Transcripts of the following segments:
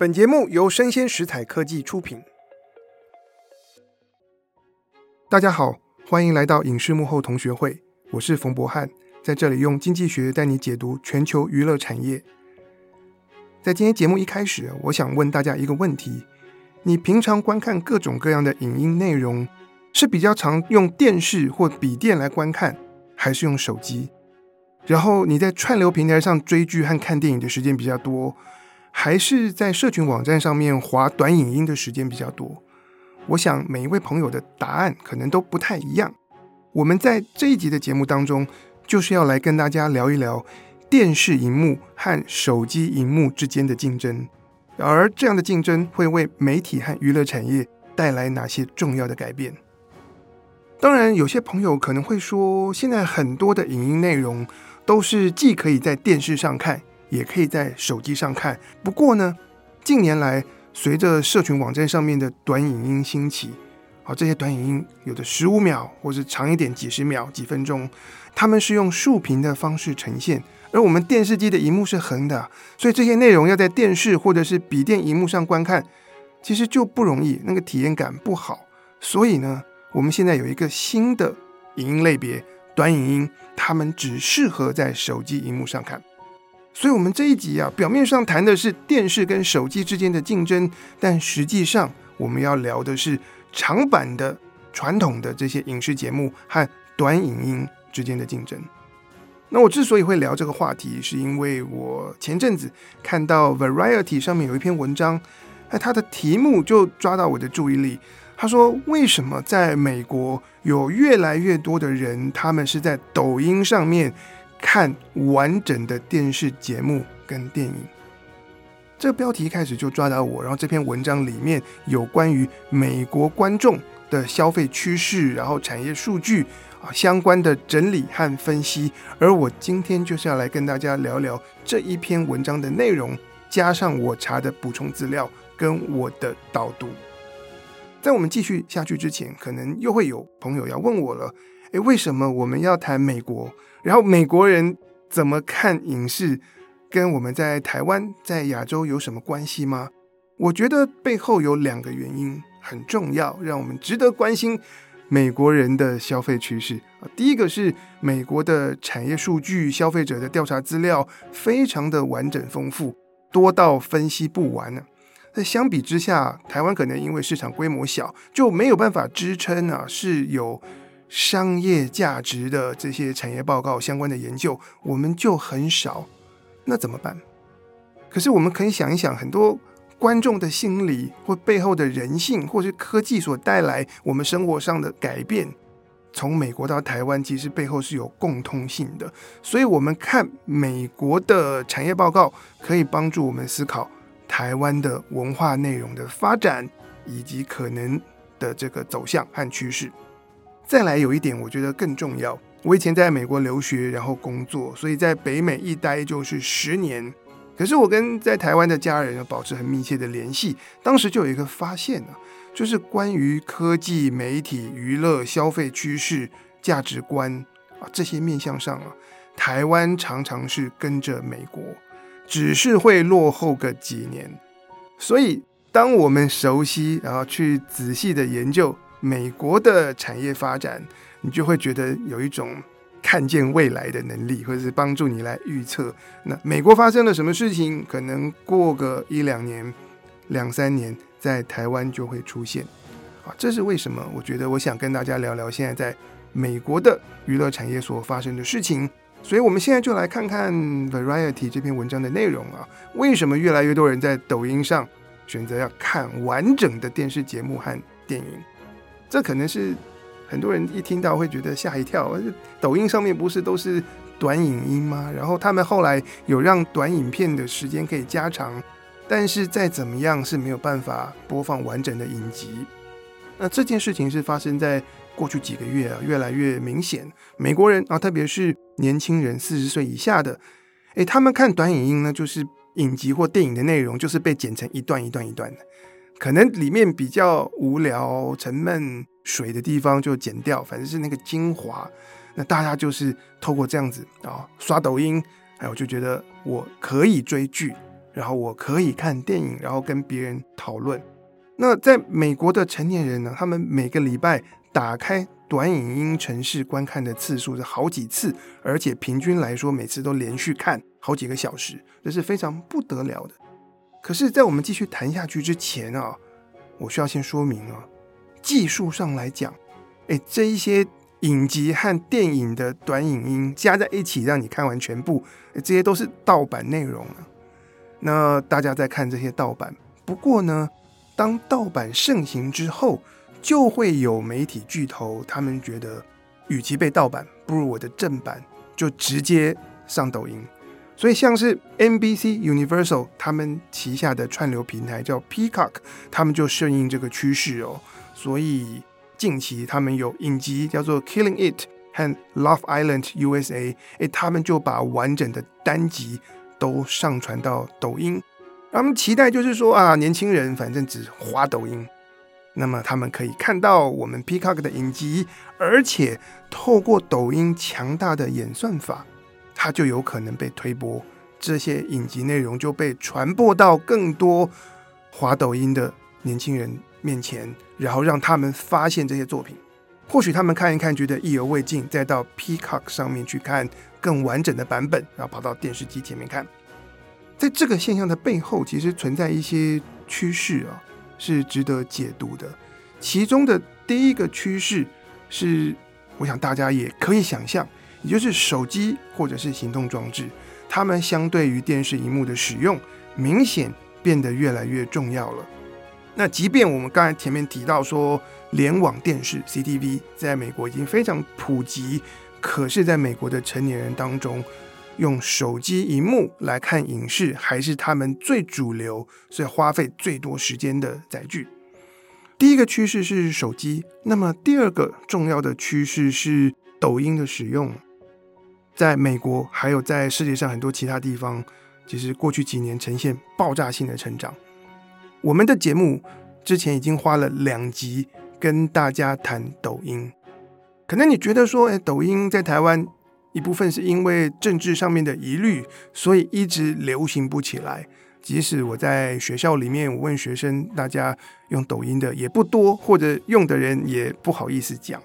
本节目由生鲜食材科技出品。大家好，欢迎来到影视幕后同学会，我是冯博翰，在这里用经济学带你解读全球娱乐产业。在今天节目一开始，我想问大家一个问题：你平常观看各种各样的影音内容，是比较常用电视或笔电来观看，还是用手机？然后你在串流平台上追剧和看电影的时间比较多？还是在社群网站上面滑短影音的时间比较多。我想每一位朋友的答案可能都不太一样。我们在这一集的节目当中，就是要来跟大家聊一聊电视荧幕和手机荧幕之间的竞争，而这样的竞争会为媒体和娱乐产业带来哪些重要的改变？当然，有些朋友可能会说，现在很多的影音内容都是既可以在电视上看，也可以在手机上看。不过呢，近年来随着社群网站上面的短影音兴起，好，这些短影音有的十五秒，或者长一点几十秒、几分钟，他们是用竖屏的方式呈现，而我们电视机的荧幕是横的，所以这些内容要在电视或者是笔电荧幕上观看，其实就不容易，那个体验感不好。所以呢，我们现在有一个新的影音类别——短影音，他们只适合在手机荧幕上看。所以，我们这一集啊，表面上谈的是电视跟手机之间的竞争，但实际上我们要聊的是长版的传统的这些影视节目和短影音之间的竞争。那我之所以会聊这个话题，是因为我前阵子看到 Variety 上面有一篇文章，那它的题目就抓到我的注意力。他说：“为什么在美国有越来越多的人，他们是在抖音上面？”看完整的电视节目跟电影，这个标题一开始就抓到我。然后这篇文章里面有关于美国观众的消费趋势，然后产业数据啊相关的整理和分析。而我今天就是要来跟大家聊聊这一篇文章的内容，加上我查的补充资料跟我的导读。在我们继续下去之前，可能又会有朋友要问我了。诶，为什么我们要谈美国？然后美国人怎么看影视，跟我们在台湾、在亚洲有什么关系吗？我觉得背后有两个原因很重要，让我们值得关心美国人的消费趋势啊。第一个是美国的产业数据、消费者的调查资料非常的完整丰富，多到分析不完呢。那相比之下，台湾可能因为市场规模小，就没有办法支撑啊，是有。商业价值的这些产业报告相关的研究，我们就很少，那怎么办？可是我们可以想一想，很多观众的心理或背后的人性，或是科技所带来我们生活上的改变，从美国到台湾，其实背后是有共通性的。所以，我们看美国的产业报告，可以帮助我们思考台湾的文化内容的发展以及可能的这个走向和趋势。再来有一点，我觉得更重要。我以前在美国留学，然后工作，所以在北美一待就是十年。可是我跟在台湾的家人保持很密切的联系。当时就有一个发现呢，就是关于科技、媒体、娱乐、消费趋势、价值观啊这些面向上啊，台湾常常是跟着美国，只是会落后个几年。所以当我们熟悉，然后去仔细的研究。美国的产业发展，你就会觉得有一种看见未来的能力，或者是帮助你来预测。那美国发生了什么事情，可能过个一两年、两三年，在台湾就会出现。啊，这是为什么？我觉得我想跟大家聊聊现在在美国的娱乐产业所发生的事情。所以，我们现在就来看看 Variety 这篇文章的内容啊。为什么越来越多人在抖音上选择要看完整的电视节目和电影？这可能是很多人一听到会觉得吓一跳。抖音上面不是都是短影音吗？然后他们后来有让短影片的时间可以加长，但是再怎么样是没有办法播放完整的影集。那这件事情是发生在过去几个月啊，越来越明显。美国人啊，特别是年轻人，四十岁以下的，诶，他们看短影音呢，就是影集或电影的内容，就是被剪成一段一段一段的。可能里面比较无聊、沉闷、水的地方就剪掉，反正是那个精华。那大家就是透过这样子啊、哦，刷抖音，哎，我就觉得我可以追剧，然后我可以看电影，然后跟别人讨论。那在美国的成年人呢，他们每个礼拜打开短影音程式观看的次数是好几次，而且平均来说，每次都连续看好几个小时，这是非常不得了的。可是，在我们继续谈下去之前啊，我需要先说明啊，技术上来讲，诶，这一些影集和电影的短影音加在一起让你看完全部，这些都是盗版内容啊。那大家在看这些盗版，不过呢，当盗版盛行之后，就会有媒体巨头，他们觉得，与其被盗版，不如我的正版就直接上抖音。所以，像是 NBC Universal 他们旗下的串流平台叫 Peacock，他们就顺应这个趋势哦。所以近期他们有影集叫做《Killing It》和《Love Island USA》，哎，他们就把完整的单集都上传到抖音。他们期待就是说啊，年轻人反正只滑抖音，那么他们可以看到我们 Peacock 的影集，而且透过抖音强大的演算法。它就有可能被推播，这些影集内容就被传播到更多滑抖音的年轻人面前，然后让他们发现这些作品。或许他们看一看觉得意犹未尽，再到 Peacock 上面去看更完整的版本，然后跑到电视机前面看。在这个现象的背后，其实存在一些趋势啊，是值得解读的。其中的第一个趋势是，我想大家也可以想象。也就是手机或者是行动装置，它们相对于电视荧幕的使用，明显变得越来越重要了。那即便我们刚才前面提到说，联网电视 CTV 在美国已经非常普及，可是在美国的成年人当中，用手机荧幕来看影视还是他们最主流，所以花费最多时间的载具。第一个趋势是手机，那么第二个重要的趋势是抖音的使用。在美国，还有在世界上很多其他地方，其实过去几年呈现爆炸性的成长。我们的节目之前已经花了两集跟大家谈抖音。可能你觉得说，哎，抖音在台湾一部分是因为政治上面的疑虑，所以一直流行不起来。即使我在学校里面，我问学生，大家用抖音的也不多，或者用的人也不好意思讲。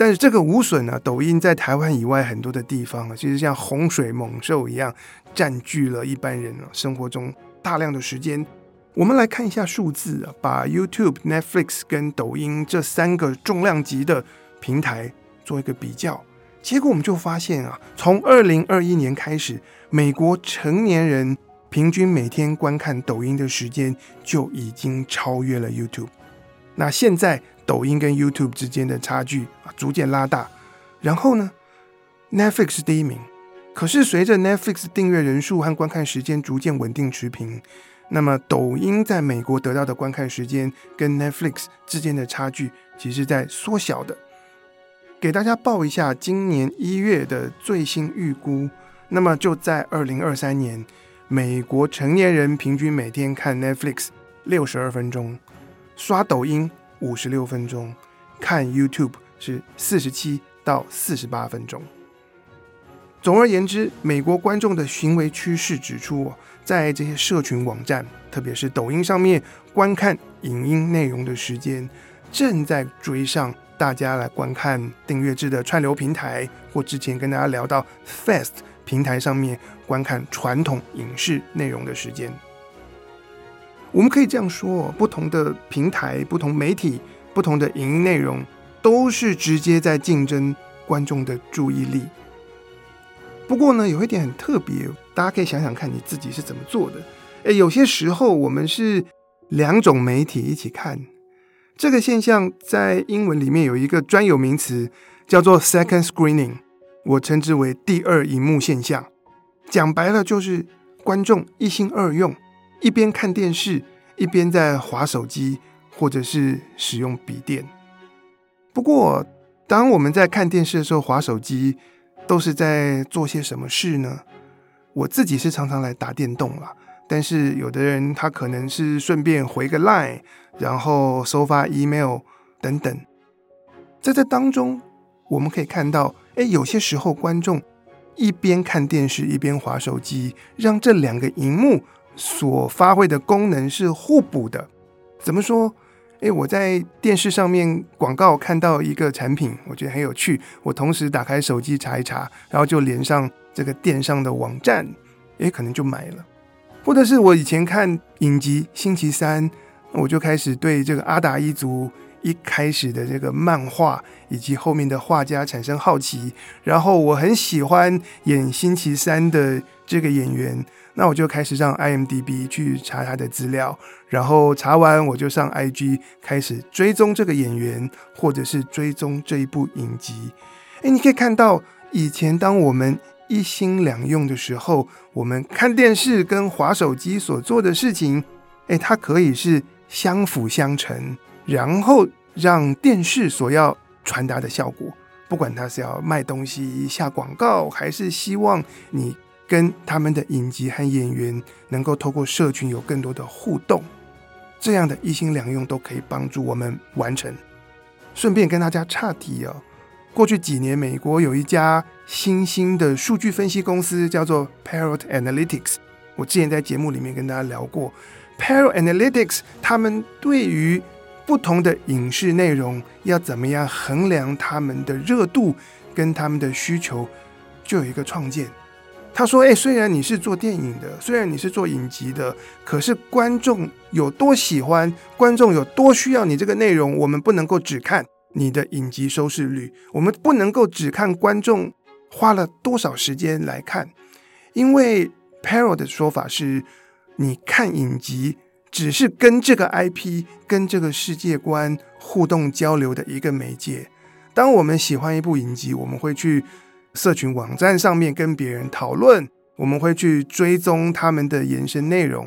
但是这个无损呢，抖音在台湾以外很多的地方啊，其实像洪水猛兽一样，占据了一般人啊生活中大量的时间。我们来看一下数字啊，把 YouTube、Netflix 跟抖音这三个重量级的平台做一个比较，结果我们就发现啊，从二零二一年开始，美国成年人平均每天观看抖音的时间就已经超越了 YouTube。那现在。抖音跟 YouTube 之间的差距啊，逐渐拉大。然后呢，Netflix 是第一名。可是随着 Netflix 订阅人数和观看时间逐渐稳定持平，那么抖音在美国得到的观看时间跟 Netflix 之间的差距，其实在缩小的。给大家报一下今年一月的最新预估。那么就在二零二三年，美国成年人平均每天看 Netflix 六十二分钟，刷抖音。五十六分钟，看 YouTube 是四十七到四十八分钟。总而言之，美国观众的行为趋势指出，在这些社群网站，特别是抖音上面观看影音内容的时间，正在追上大家来观看订阅制的串流平台，或之前跟大家聊到 Fast 平台上面观看传统影视内容的时间。我们可以这样说，不同的平台、不同媒体、不同的影音内容，都是直接在竞争观众的注意力。不过呢，有一点很特别，大家可以想想看你自己是怎么做的。诶，有些时候我们是两种媒体一起看，这个现象在英文里面有一个专有名词，叫做 second screening，我称之为第二荧幕现象。讲白了就是观众一心二用。一边看电视，一边在划手机，或者是使用笔电。不过，当我们在看电视的时候，划手机都是在做些什么事呢？我自己是常常来打电动啦，但是有的人他可能是顺便回个 Line，然后收发 email 等等。在这当中，我们可以看到，哎，有些时候观众一边看电视一边划手机，让这两个荧幕。所发挥的功能是互补的。怎么说？诶，我在电视上面广告看到一个产品，我觉得很有趣，我同时打开手机查一查，然后就连上这个电商的网站，诶，可能就买了。或者是我以前看影集《星期三》，我就开始对这个阿达一族一开始的这个漫画以及后面的画家产生好奇，然后我很喜欢演星期三的这个演员。那我就开始上 IMDB 去查他的资料，然后查完我就上 IG 开始追踪这个演员，或者是追踪这一部影集。诶，你可以看到以前当我们一心两用的时候，我们看电视跟滑手机所做的事情，诶，它可以是相辅相成，然后让电视所要传达的效果，不管它是要卖东西、下广告，还是希望你。跟他们的影集和演员能够透过社群有更多的互动，这样的一心两用都可以帮助我们完成。顺便跟大家岔题哦，过去几年美国有一家新兴的数据分析公司叫做 Parrot Analytics，我之前在节目里面跟大家聊过，Parrot Analytics 他们对于不同的影视内容要怎么样衡量他们的热度跟他们的需求，就有一个创建。他说：“诶，虽然你是做电影的，虽然你是做影集的，可是观众有多喜欢，观众有多需要你这个内容，我们不能够只看你的影集收视率，我们不能够只看观众花了多少时间来看，因为 Parrot 的说法是，你看影集只是跟这个 IP、跟这个世界观互动交流的一个媒介。当我们喜欢一部影集，我们会去。”社群网站上面跟别人讨论，我们会去追踪他们的延伸内容，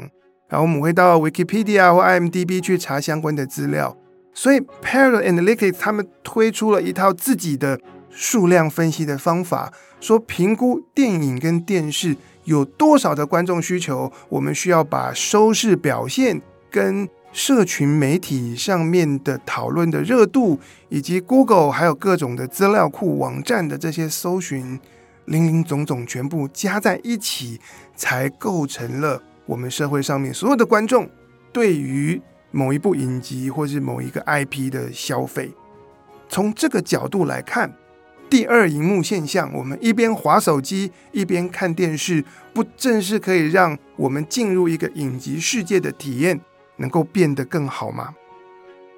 然后我们会到 Wikipedia 或 IMDB 去查相关的资料。所以 Parrot Analytics 他们推出了一套自己的数量分析的方法，说评估电影跟电视有多少的观众需求，我们需要把收视表现跟。社群媒体上面的讨论的热度，以及 Google 还有各种的资料库网站的这些搜寻，林林总总全部加在一起，才构成了我们社会上面所有的观众对于某一部影集或是某一个 IP 的消费。从这个角度来看，第二荧幕现象，我们一边滑手机一边看电视，不正是可以让我们进入一个影集世界的体验？能够变得更好吗？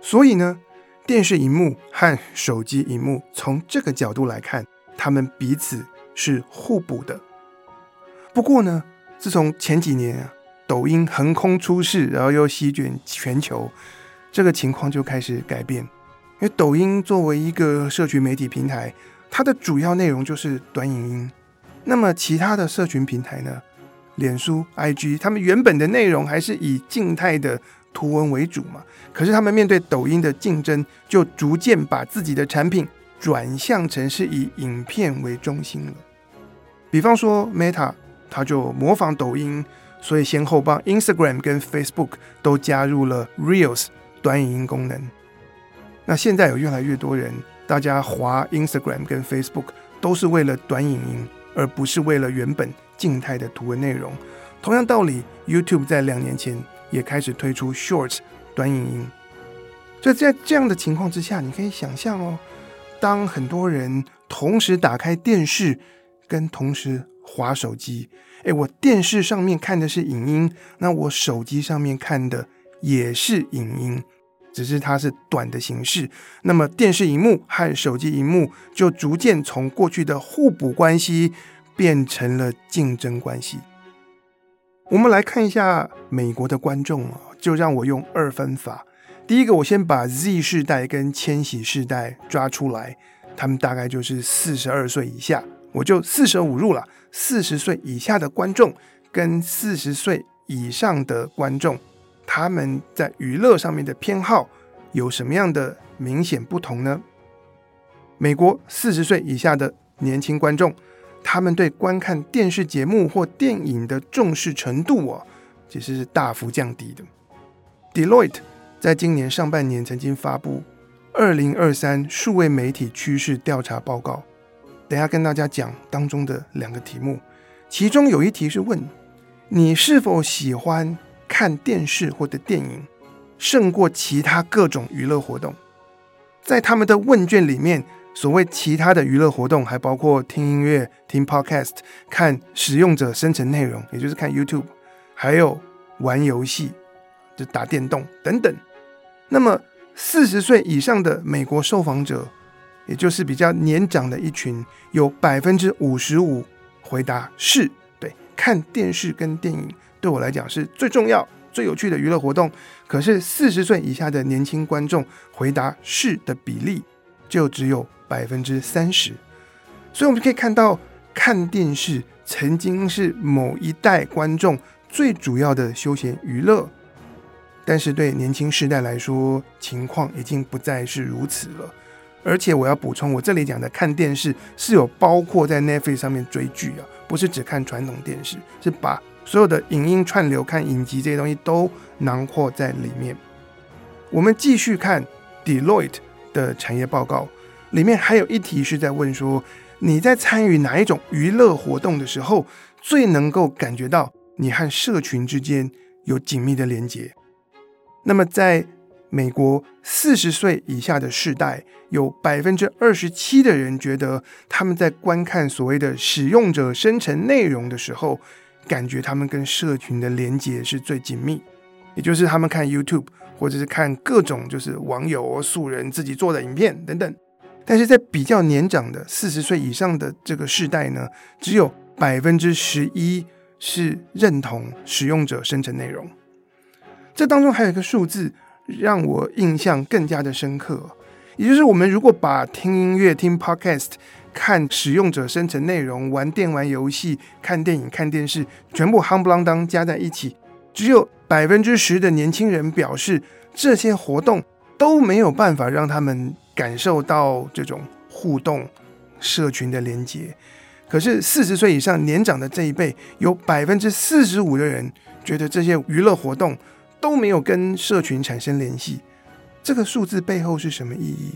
所以呢，电视荧幕和手机荧幕从这个角度来看，他们彼此是互补的。不过呢，自从前几年啊，抖音横空出世，然后又席卷全球，这个情况就开始改变。因为抖音作为一个社群媒体平台，它的主要内容就是短影音。那么其他的社群平台呢？脸书、IG，他们原本的内容还是以静态的图文为主嘛。可是他们面对抖音的竞争，就逐渐把自己的产品转向成是以影片为中心了。比方说，Meta，它就模仿抖音，所以先后帮 Instagram 跟 Facebook 都加入了 Reels 短影音功能。那现在有越来越多人，大家滑 Instagram 跟 Facebook 都是为了短影音，而不是为了原本。静态的图文内容，同样道理，YouTube 在两年前也开始推出 Shorts 短影音。所以在这样的情况之下，你可以想象哦，当很多人同时打开电视跟同时划手机，诶，我电视上面看的是影音，那我手机上面看的也是影音，只是它是短的形式。那么电视荧幕和手机荧幕就逐渐从过去的互补关系。变成了竞争关系。我们来看一下美国的观众啊，就让我用二分法。第一个，我先把 Z 世代跟千禧世代抓出来，他们大概就是四十二岁以下，我就四舍五入了。四十岁以下的观众跟四十岁以上的观众，他们在娱乐上面的偏好有什么样的明显不同呢？美国四十岁以下的年轻观众。他们对观看电视节目或电影的重视程度哦，其实是大幅降低的。Deloitte 在今年上半年曾经发布《二零二三数位媒体趋势调查报告》，等下跟大家讲当中的两个题目，其中有一题是问：你是否喜欢看电视或者电影，胜过其他各种娱乐活动？在他们的问卷里面，所谓其他的娱乐活动还包括听音乐、听 Podcast、看使用者生成内容，也就是看 YouTube，还有玩游戏，就打电动等等。那么，四十岁以上的美国受访者，也就是比较年长的一群，有百分之五十五回答是，对，看电视跟电影对我来讲是最重要。最有趣的娱乐活动，可是四十岁以下的年轻观众回答是的比例就只有百分之三十，所以我们可以看到，看电视曾经是某一代观众最主要的休闲娱乐，但是对年轻世代来说，情况已经不再是如此了。而且我要补充，我这里讲的看电视是有包括在 Netflix 上面追剧啊，不是只看传统电视，是把。所有的影音串流、看影集这些东西都囊括在里面。我们继续看 Deloitte 的产业报告，里面还有一题是在问说：你在参与哪一种娱乐活动的时候，最能够感觉到你和社群之间有紧密的连接？那么，在美国四十岁以下的世代，有百分之二十七的人觉得他们在观看所谓的使用者生成内容的时候。感觉他们跟社群的连接是最紧密，也就是他们看 YouTube 或者是看各种就是网友素人自己做的影片等等。但是在比较年长的四十岁以上的这个世代呢，只有百分之十一是认同使用者生成内容。这当中还有一个数字让我印象更加的深刻，也就是我们如果把听音乐、听 Podcast。看使用者生成内容、玩电玩游戏、看电影、看电视，全部夯不啷当加在一起，只有百分之十的年轻人表示，这些活动都没有办法让他们感受到这种互动、社群的连接。可是四十岁以上年长的这一辈，有百分之四十五的人觉得这些娱乐活动都没有跟社群产生联系。这个数字背后是什么意义？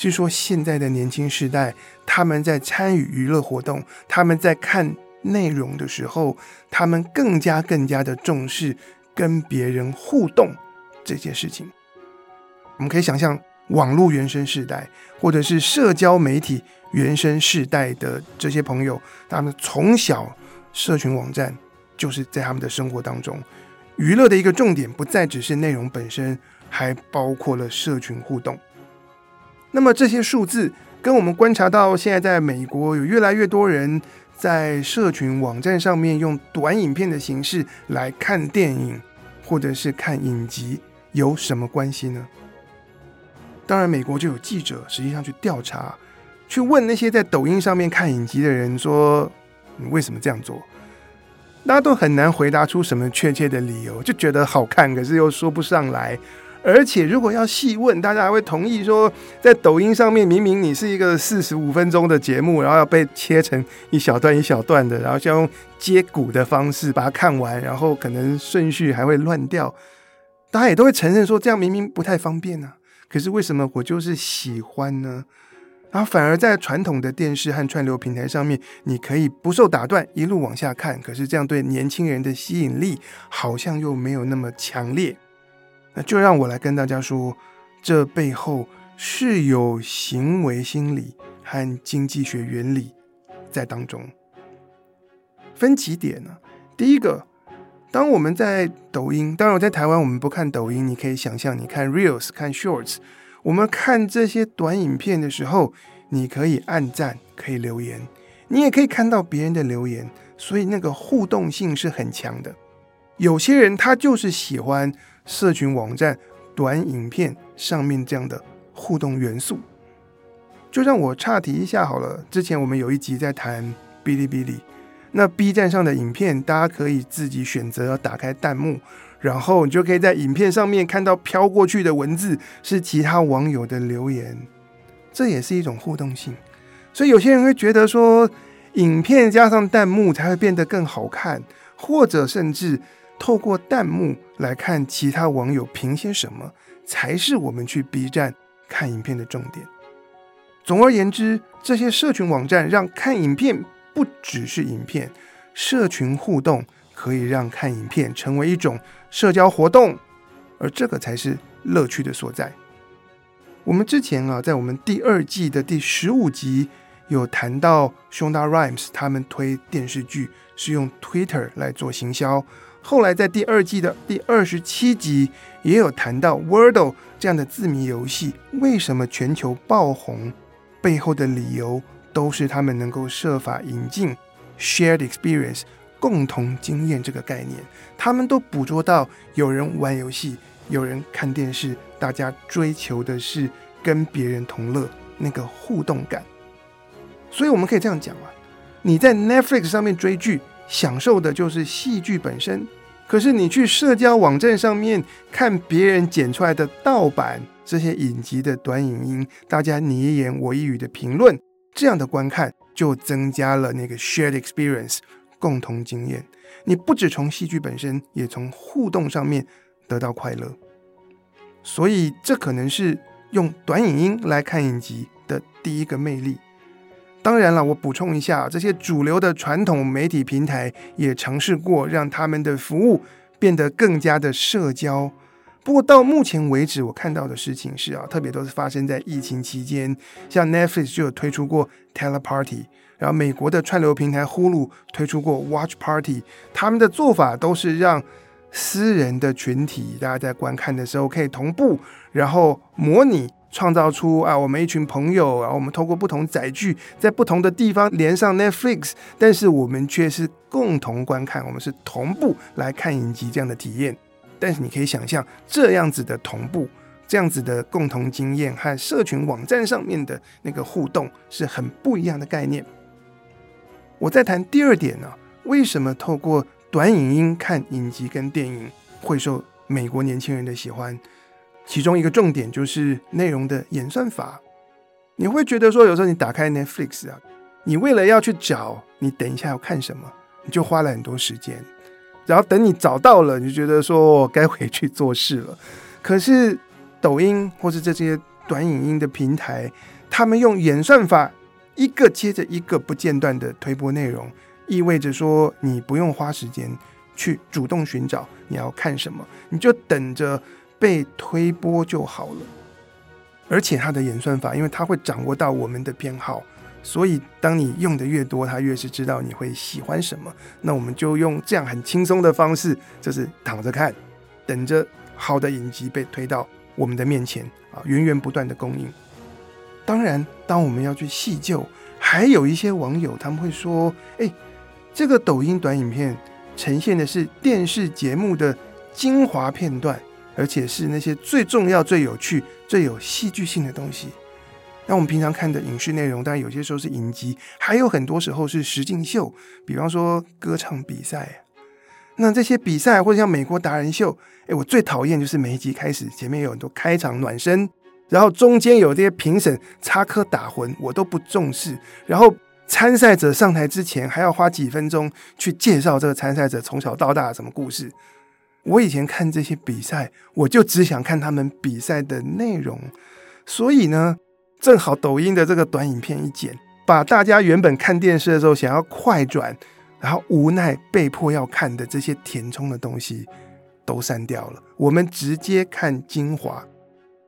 据说现在的年轻世代，他们在参与娱乐活动，他们在看内容的时候，他们更加更加的重视跟别人互动这件事情。我们可以想象，网络原生世代，或者是社交媒体原生世代的这些朋友，他们从小社群网站就是在他们的生活当中，娱乐的一个重点不再只是内容本身，还包括了社群互动。那么这些数字跟我们观察到现在在美国有越来越多人在社群网站上面用短影片的形式来看电影或者是看影集有什么关系呢？当然，美国就有记者实际上去调查，去问那些在抖音上面看影集的人说：“你为什么这样做？”大家都很难回答出什么确切的理由，就觉得好看，可是又说不上来。而且，如果要细问，大家还会同意说，在抖音上面，明明你是一个四十五分钟的节目，然后要被切成一小段一小段的，然后就用接骨的方式把它看完，然后可能顺序还会乱掉，大家也都会承认说，这样明明不太方便呢。可是为什么我就是喜欢呢？然后反而在传统的电视和串流平台上面，你可以不受打断一路往下看，可是这样对年轻人的吸引力好像又没有那么强烈。那就让我来跟大家说，这背后是有行为心理和经济学原理在当中。分几点呢？第一个，当我们在抖音，当然我在台湾我们不看抖音，你可以想象，你看 Reels、看 Shorts，我们看这些短影片的时候，你可以按赞，可以留言，你也可以看到别人的留言，所以那个互动性是很强的。有些人他就是喜欢。社群网站短影片上面这样的互动元素，就让我岔题一下好了。之前我们有一集在谈哔哩哔哩，那 B 站上的影片，大家可以自己选择打开弹幕，然后你就可以在影片上面看到飘过去的文字是其他网友的留言，这也是一种互动性。所以有些人会觉得说，影片加上弹幕才会变得更好看，或者甚至。透过弹幕来看其他网友评些什么，才是我们去 B 站看影片的重点。总而言之，这些社群网站让看影片不只是影片，社群互动可以让看影片成为一种社交活动，而这个才是乐趣的所在。我们之前啊，在我们第二季的第十五集有谈到 shona Rhimes 他们推电视剧是用 Twitter 来做行销。后来在第二季的第二十七集也有谈到 Wordle 这样的字谜游戏为什么全球爆红，背后的理由都是他们能够设法引进 Shared Experience 共同经验这个概念。他们都捕捉到有人玩游戏，有人看电视，大家追求的是跟别人同乐那个互动感。所以我们可以这样讲啊，你在 Netflix 上面追剧。享受的就是戏剧本身，可是你去社交网站上面看别人剪出来的盗版这些影集的短影音，大家你一言我一语的评论，这样的观看就增加了那个 shared experience 共同经验。你不只从戏剧本身，也从互动上面得到快乐。所以这可能是用短影音来看影集的第一个魅力。当然了，我补充一下，这些主流的传统媒体平台也尝试过让他们的服务变得更加的社交。不过到目前为止，我看到的事情是啊，特别都是发生在疫情期间，像 Netflix 就有推出过 Teleparty，然后美国的串流平台 Hulu 推出过 Watch Party，他们的做法都是让私人的群体大家在观看的时候可以同步，然后模拟。创造出啊，我们一群朋友，然后我们透过不同载具，在不同的地方连上 Netflix，但是我们却是共同观看，我们是同步来看影集这样的体验。但是你可以想象，这样子的同步，这样子的共同经验和社群网站上面的那个互动是很不一样的概念。我再谈第二点呢，为什么透过短影音看影集跟电影会受美国年轻人的喜欢？其中一个重点就是内容的演算法。你会觉得说，有时候你打开 Netflix 啊，你为了要去找你等一下要看什么，你就花了很多时间。然后等你找到了，你就觉得说该回去做事了。可是抖音或是这些短影音的平台，他们用演算法一个接着一个不间断的推播内容，意味着说你不用花时间去主动寻找你要看什么，你就等着。被推播就好了，而且它的演算法，因为它会掌握到我们的偏好，所以当你用的越多，它越是知道你会喜欢什么。那我们就用这样很轻松的方式，就是躺着看，等着好的影集被推到我们的面前啊，源源不断的供应。当然，当我们要去细究，还有一些网友他们会说：“哎，这个抖音短影片呈现的是电视节目的精华片段。”而且是那些最重要、最有趣、最有戏剧性的东西。那我们平常看的影视内容，当然有些时候是影集，还有很多时候是实境秀，比方说歌唱比赛。那这些比赛或者像美国达人秀，诶，我最讨厌就是每一集开始前面有很多开场暖身，然后中间有这些评审插科打诨，我都不重视。然后参赛者上台之前还要花几分钟去介绍这个参赛者从小到大什么故事。我以前看这些比赛，我就只想看他们比赛的内容，所以呢，正好抖音的这个短影片一剪，把大家原本看电视的时候想要快转，然后无奈被迫要看的这些填充的东西都删掉了。我们直接看精华，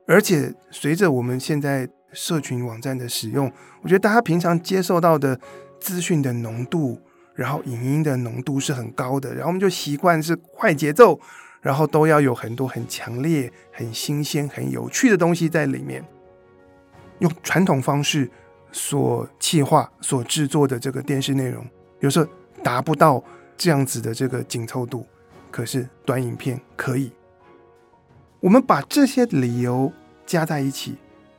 而且随着我们现在社群网站的使用，我觉得大家平常接受到的资讯的浓度。然后影音的浓度是很高的，然后我们就习惯是快节奏，然后都要有很多很强烈、很新鲜、很有趣的东西在里面。用传统方式所企划、所制作的这个电视内容，有时候达不到这样子的这个紧凑度，可是短影片可以。我们把这些理由加在一起，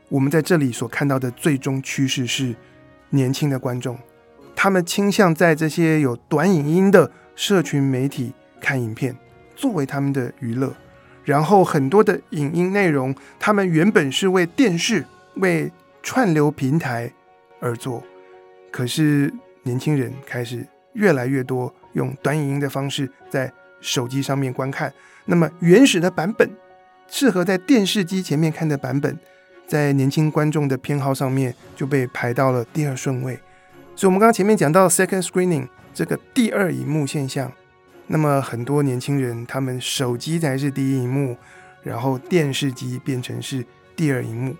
我们在这里所看到的最终趋势是年轻的观众。他们倾向在这些有短影音的社群媒体看影片，作为他们的娱乐。然后很多的影音内容，他们原本是为电视、为串流平台而做，可是年轻人开始越来越多用短影音的方式在手机上面观看。那么原始的版本，适合在电视机前面看的版本，在年轻观众的偏好上面就被排到了第二顺位。所以，我们刚刚前面讲到 second screening 这个第二荧幕现象，那么很多年轻人，他们手机才是第一荧幕，然后电视机变成是第二荧幕。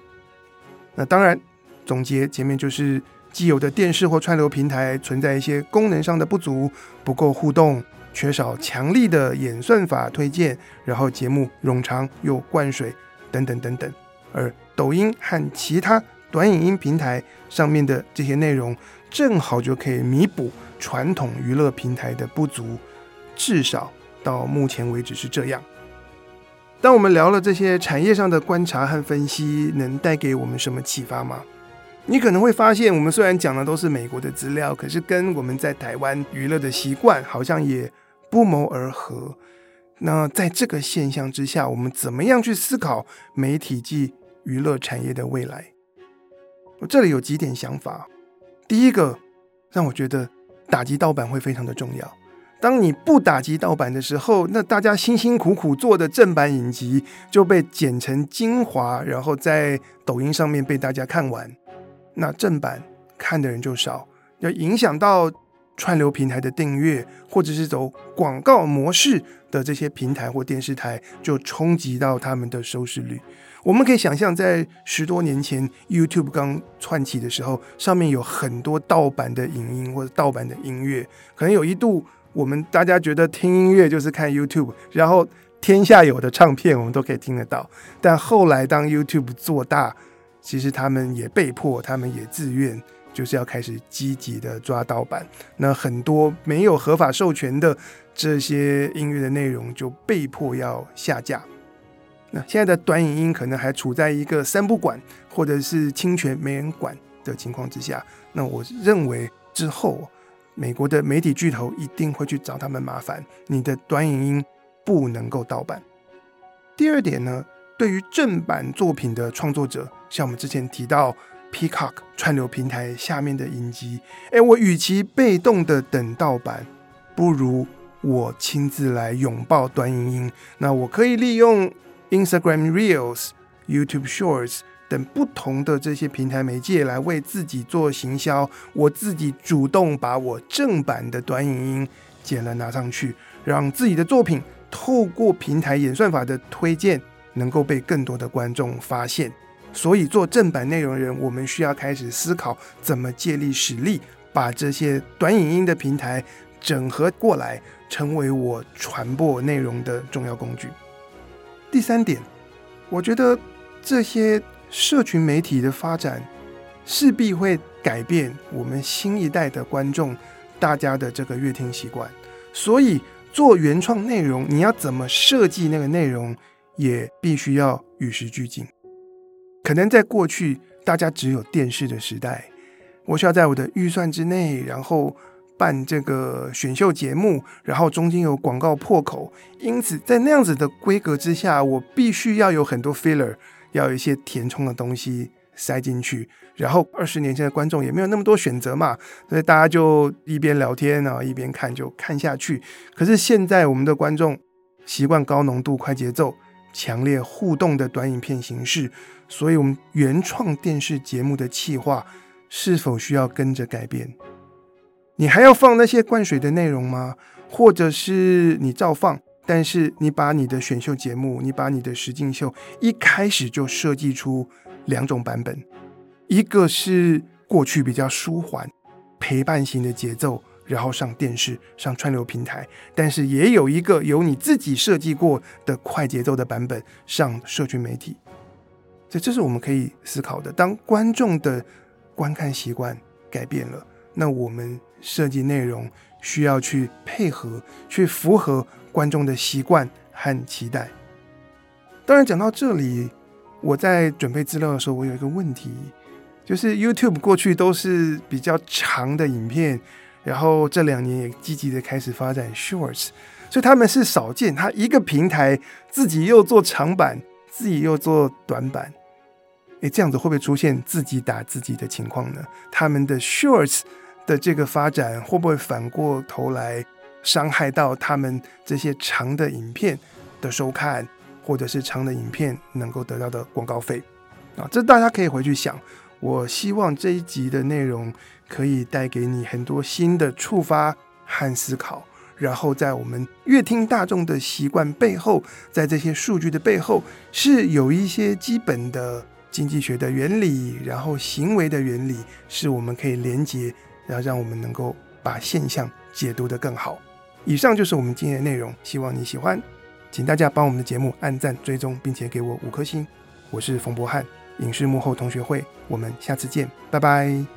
那当然，总结前面就是既有的电视或串流平台存在一些功能上的不足，不够互动，缺少强力的演算法推荐，然后节目冗长又灌水等等等等。而抖音和其他短影音平台上面的这些内容，正好就可以弥补传统娱乐平台的不足，至少到目前为止是这样。当我们聊了这些产业上的观察和分析，能带给我们什么启发吗？你可能会发现，我们虽然讲的都是美国的资料，可是跟我们在台湾娱乐的习惯好像也不谋而合。那在这个现象之下，我们怎么样去思考媒体及娱乐产业的未来？我这里有几点想法。第一个，让我觉得打击盗版会非常的重要。当你不打击盗版的时候，那大家辛辛苦苦做的正版影集就被剪成精华，然后在抖音上面被大家看完，那正版看的人就少，要影响到串流平台的订阅，或者是走广告模式的这些平台或电视台，就冲击到他们的收视率。我们可以想象，在十多年前 YouTube 刚窜起的时候，上面有很多盗版的影音或者盗版的音乐。可能有一度，我们大家觉得听音乐就是看 YouTube，然后天下有的唱片我们都可以听得到。但后来当 YouTube 做大，其实他们也被迫，他们也自愿，就是要开始积极的抓盗版。那很多没有合法授权的这些音乐的内容就被迫要下架。那现在的短影音可能还处在一个三不管或者是侵权没人管的情况之下，那我认为之后美国的媒体巨头一定会去找他们麻烦，你的短影音不能够盗版。第二点呢，对于正版作品的创作者，像我们之前提到 Peacock 串流平台下面的影集，诶，我与其被动的等盗版，不如我亲自来拥抱短影音。那我可以利用。Instagram Reels、YouTube Shorts 等不同的这些平台媒介来为自己做行销，我自己主动把我正版的短影音剪了拿上去，让自己的作品透过平台演算法的推荐，能够被更多的观众发现。所以做正版内容的人，我们需要开始思考怎么借力使力，把这些短影音的平台整合过来，成为我传播内容的重要工具。第三点，我觉得这些社群媒体的发展势必会改变我们新一代的观众大家的这个阅听习惯，所以做原创内容，你要怎么设计那个内容，也必须要与时俱进。可能在过去，大家只有电视的时代，我需要在我的预算之内，然后。办这个选秀节目，然后中间有广告破口，因此在那样子的规格之下，我必须要有很多 filler，要有一些填充的东西塞进去。然后二十年前的观众也没有那么多选择嘛，所以大家就一边聊天啊，一边看就看下去。可是现在我们的观众习惯高浓度、快节奏、强烈互动的短影片形式，所以我们原创电视节目的企划是否需要跟着改变？你还要放那些灌水的内容吗？或者是你照放，但是你把你的选秀节目，你把你的实境秀一开始就设计出两种版本，一个是过去比较舒缓、陪伴型的节奏，然后上电视、上串流平台，但是也有一个由你自己设计过的快节奏的版本上社群媒体。所以这是我们可以思考的。当观众的观看习惯改变了，那我们。设计内容需要去配合，去符合观众的习惯和期待。当然，讲到这里，我在准备资料的时候，我有一个问题，就是 YouTube 过去都是比较长的影片，然后这两年也积极的开始发展 Shorts，所以他们是少见，他一个平台自己又做长版，自己又做短版，诶，这样子会不会出现自己打自己的情况呢？他们的 Shorts。的这个发展会不会反过头来伤害到他们这些长的影片的收看，或者是长的影片能够得到的广告费啊？这大家可以回去想。我希望这一集的内容可以带给你很多新的触发和思考，然后在我们阅听大众的习惯背后，在这些数据的背后，是有一些基本的经济学的原理，然后行为的原理，是我们可以连接，然后让我们能够把现象解读得更好。以上就是我们今天的内容，希望你喜欢，请大家帮我们的节目按赞、追踪，并且给我五颗星。我是冯博翰，影视幕后同学会，我们下次见，拜拜。